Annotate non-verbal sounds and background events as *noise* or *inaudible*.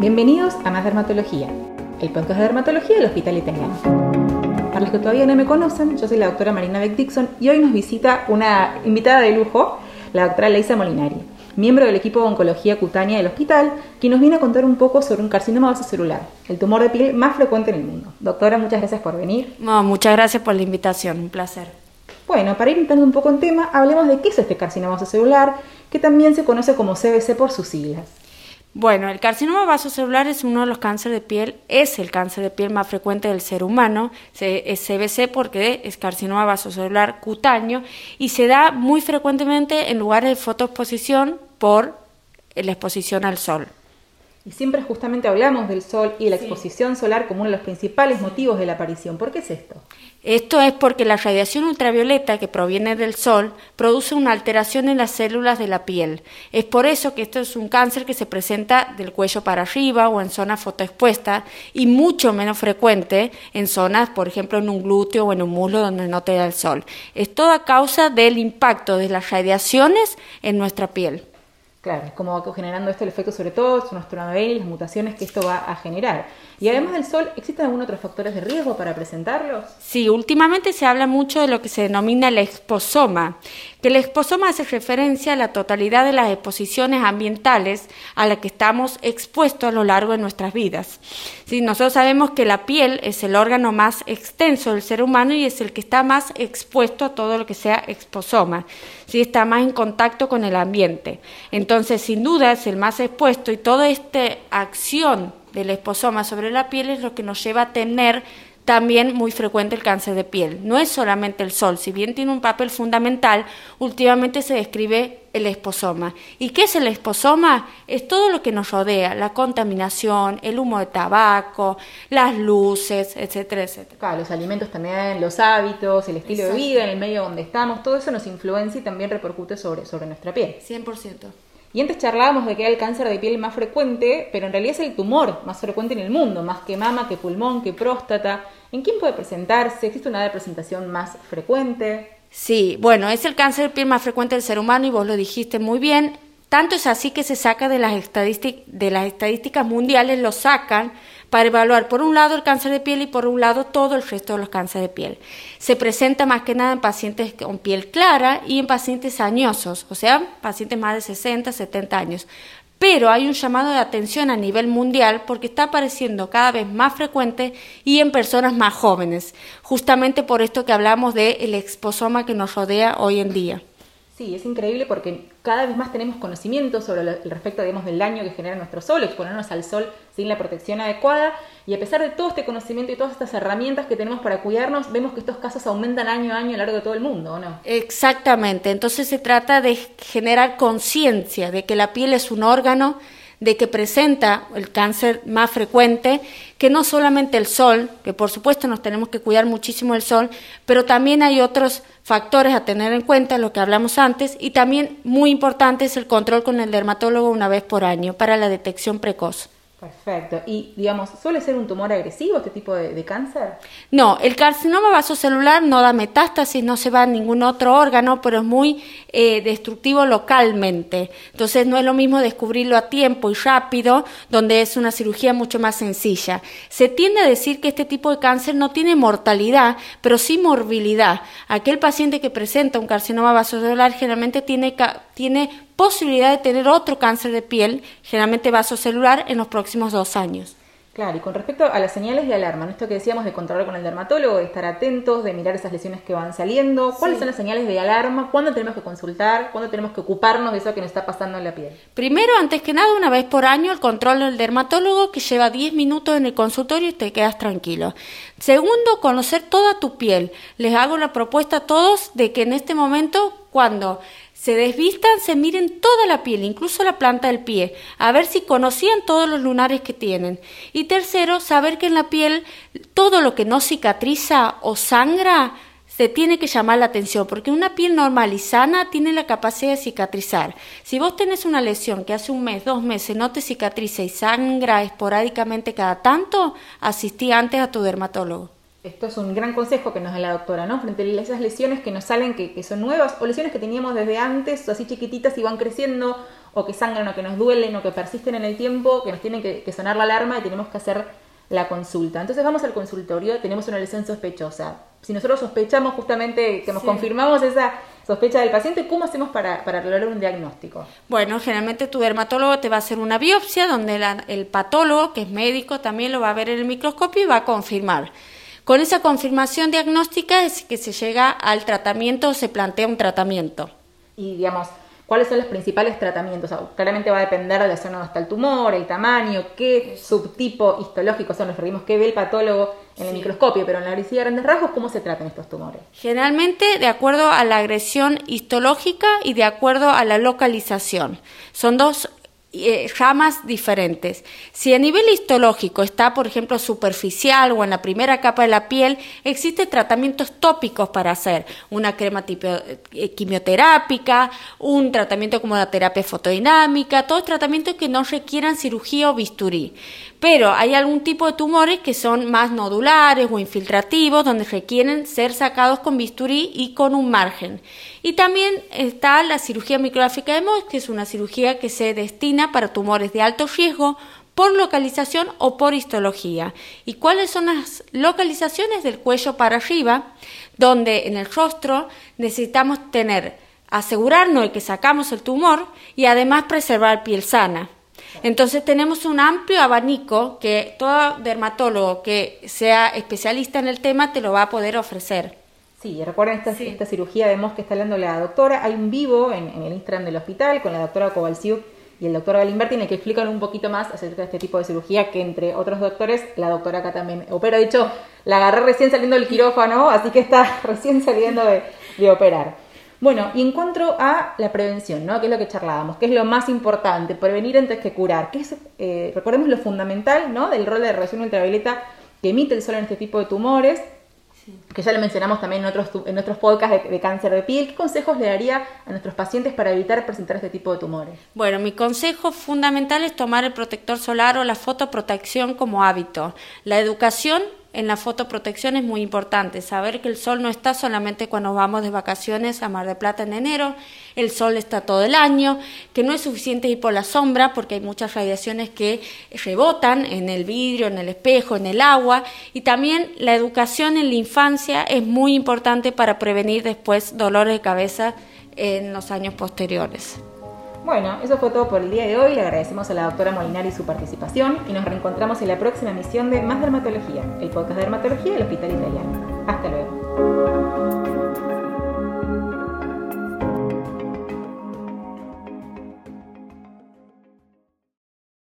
Bienvenidos a Más Dermatología, el podcast de dermatología del Hospital Italiano. Para los que todavía no me conocen, yo soy la doctora Marina Beck Dixon y hoy nos visita una invitada de lujo, la doctora Leisa Molinari, miembro del equipo de oncología cutánea del hospital, quien nos viene a contar un poco sobre un carcinoma celular, el tumor de piel más frecuente en el mundo. Doctora, muchas gracias por venir. No, muchas gracias por la invitación, un placer. Bueno, para ir entrando un poco en tema, hablemos de qué es este carcinoma celular, que también se conoce como CBC por sus siglas. Bueno, el carcinoma vasocelular es uno de los cánceres de piel, es el cáncer de piel más frecuente del ser humano, es CBC porque es carcinoma vasocelular cutáneo y se da muy frecuentemente en lugares de fotoexposición por la exposición al sol. Y siempre justamente hablamos del sol y la exposición solar como uno de los principales motivos de la aparición. ¿Por qué es esto? Esto es porque la radiación ultravioleta que proviene del sol produce una alteración en las células de la piel. Es por eso que esto es un cáncer que se presenta del cuello para arriba o en zonas fotoexpuestas y mucho menos frecuente en zonas, por ejemplo, en un glúteo o en un muslo donde no te da el sol. Es toda causa del impacto de las radiaciones en nuestra piel. Claro, cómo va generando esto el efecto sobre todo sobre nuestro y las mutaciones que esto va a generar. Y además del sol, ¿existen algunos otros factores de riesgo para presentarlos? Sí, últimamente se habla mucho de lo que se denomina el exposoma, que el exposoma hace referencia a la totalidad de las exposiciones ambientales a las que estamos expuestos a lo largo de nuestras vidas. Sí, nosotros sabemos que la piel es el órgano más extenso del ser humano y es el que está más expuesto a todo lo que sea exposoma, sí, está más en contacto con el ambiente. Entonces, sin duda, es el más expuesto y toda esta acción del esposoma sobre la piel es lo que nos lleva a tener también muy frecuente el cáncer de piel. No es solamente el sol, si bien tiene un papel fundamental, últimamente se describe el esposoma. ¿Y qué es el esposoma? Es todo lo que nos rodea, la contaminación, el humo de tabaco, las luces, etcétera, etcétera. Claro, los alimentos también, los hábitos, el estilo de vida, en el medio donde estamos, todo eso nos influencia y también repercute sobre, sobre nuestra piel. 100%. Y antes charlábamos de que era el cáncer de piel más frecuente, pero en realidad es el tumor más frecuente en el mundo, más que mama, que pulmón, que próstata. ¿En quién puede presentarse? ¿Existe una de presentación más frecuente? Sí, bueno, es el cáncer de piel más frecuente del ser humano y vos lo dijiste muy bien. Tanto es así que se saca de las, de las estadísticas mundiales, lo sacan para evaluar por un lado el cáncer de piel y por un lado todo el resto de los cánceres de piel. Se presenta más que nada en pacientes con piel clara y en pacientes añosos, o sea, pacientes más de 60, 70 años. Pero hay un llamado de atención a nivel mundial porque está apareciendo cada vez más frecuente y en personas más jóvenes, justamente por esto que hablamos del exposoma que nos rodea hoy en día. Sí, es increíble porque cada vez más tenemos conocimiento sobre el respecto del daño que genera nuestro sol, exponernos al sol sin la protección adecuada. Y a pesar de todo este conocimiento y todas estas herramientas que tenemos para cuidarnos, vemos que estos casos aumentan año a año a lo largo de todo el mundo, ¿o no? Exactamente. Entonces se trata de generar conciencia de que la piel es un órgano de que presenta el cáncer más frecuente, que no solamente el sol, que por supuesto nos tenemos que cuidar muchísimo del sol, pero también hay otros factores a tener en cuenta, lo que hablamos antes, y también muy importante es el control con el dermatólogo una vez por año para la detección precoz. Perfecto. Y, digamos, ¿suele ser un tumor agresivo este tipo de, cáncer? No, el carcinoma vasocelular no da metástasis, no se va a ningún otro órgano, pero es muy eh, destructivo localmente. Entonces, no es lo mismo descubrirlo a tiempo y rápido, donde es una cirugía mucho más sencilla. Se tiende a decir que este tipo de cáncer no tiene mortalidad, pero sí morbilidad. Aquel paciente que presenta un carcinoma vasocelular generalmente tiene, tiene posibilidad de tener otro cáncer de piel, generalmente vasocelular, en los próximos dos años. Claro, y con respecto a las señales de alarma, esto que decíamos de controlar con el dermatólogo, de estar atentos, de mirar esas lesiones que van saliendo, ¿cuáles son las señales de alarma? ¿Cuándo tenemos que consultar? ¿Cuándo tenemos que ocuparnos de eso que nos está pasando en la piel? Primero, antes que nada, una vez por año, el control del dermatólogo que lleva 10 minutos en el consultorio y te quedas tranquilo. Segundo, conocer toda tu piel. Les hago la propuesta a todos de que en este momento, cuando se desvistan, se miren toda la piel, incluso la planta del pie, a ver si conocían todos los lunares que tienen. Y tercero, saber que en la piel todo lo que no cicatriza o sangra se tiene que llamar la atención, porque una piel normal y sana tiene la capacidad de cicatrizar. Si vos tenés una lesión que hace un mes, dos meses no te cicatriza y sangra esporádicamente cada tanto, asistí antes a tu dermatólogo. Esto es un gran consejo que nos da la doctora, ¿no? Frente a esas lesiones que nos salen, que, son nuevas, o lesiones que teníamos desde antes, así chiquititas y van creciendo, o que sangran o que nos duelen o que persisten en el tiempo, que nos tienen que, que sonar la alarma y tenemos que hacer la consulta. Entonces vamos al consultorio, tenemos una lesión sospechosa. Si nosotros sospechamos justamente que nos confirmamos esa sospecha del paciente, ¿cómo hacemos para, para lograr un diagnóstico? Bueno, generalmente tu dermatólogo te va a hacer una biopsia donde el patólogo, que es médico, también lo va a ver en el microscopio y va a confirmar. Con esa confirmación diagnóstica es que se llega al tratamiento o se plantea un tratamiento. Y digamos, cuáles son los principales tratamientos. claramente va a depender de la zona donde está el tumor, el tamaño, qué subtipo histológico son, nos referimos, qué ve el patólogo en el microscopio, pero en la obesidad de grandes rasgos, ¿cómo se tratan estos tumores? Generalmente de acuerdo a la agresión histológica y de acuerdo a la localización. Son dos eh, ramas diferentes. Si a nivel histológico está, por ejemplo, superficial o en la primera capa de la piel, existen tratamientos tópicos para hacer una crema tipo, eh, quimioterápica, un tratamiento como la terapia fotodinámica, todos tratamientos que no requieran cirugía o bisturí. Pero hay algún tipo de tumores que son más nodulares o infiltrativos, donde requieren ser sacados con bisturí y con un margen. Y también está la cirugía micrográfica de Mohs, que es una cirugía que se destina para tumores de alto riesgo por localización o por histología. ¿Y cuáles son las localizaciones del cuello para arriba? Donde en el rostro necesitamos tener, asegurarnos de que sacamos el tumor y además preservar piel sana. Entonces tenemos un amplio abanico que todo dermatólogo que sea especialista en el tema te lo va a poder ofrecer. Sí, recuerden esta, esta cirugía, vemos que está hablando la doctora. Hay un vivo en, el Instagram del hospital con la doctora Cobalciuk y el doctor Galimberti en el que explican un poquito más acerca de este tipo de cirugía que entre otros doctores la doctora acá también opera. De hecho, la agarré recién saliendo del quirófano, así que está *laughs* recién saliendo de, operar. Bueno, y en cuanto a la prevención, ¿no? Que es lo que charlábamos, que es lo más importante, prevenir antes que curar, que es, eh, recordemos lo fundamental, ¿no? Del rol de radiación ultravioleta que emite el sol en este tipo de tumores, que ya lo mencionamos también en otros, en otros podcasts de, cáncer de piel, ¿qué consejos le daría a nuestros pacientes para evitar presentar este tipo de tumores? Bueno, mi consejo fundamental es tomar el protector solar o la fotoprotección como hábito. La educación en la fotoprotección es muy importante, saber que el sol no está solamente cuando vamos de vacaciones a Mar de Plata en enero, el sol está todo el año, que no es suficiente ir por la sombra porque hay muchas radiaciones que rebotan en el vidrio, en el espejo, en el agua y también la educación en la infancia es muy importante para prevenir después dolores de cabeza en los años posteriores. Bueno, eso fue todo por el día de hoy. Le agradecemos a la doctora Molinari su participación y nos reencontramos en la próxima emisión de Más Dermatología, el podcast de dermatología del Hospital Italiano. Hasta luego.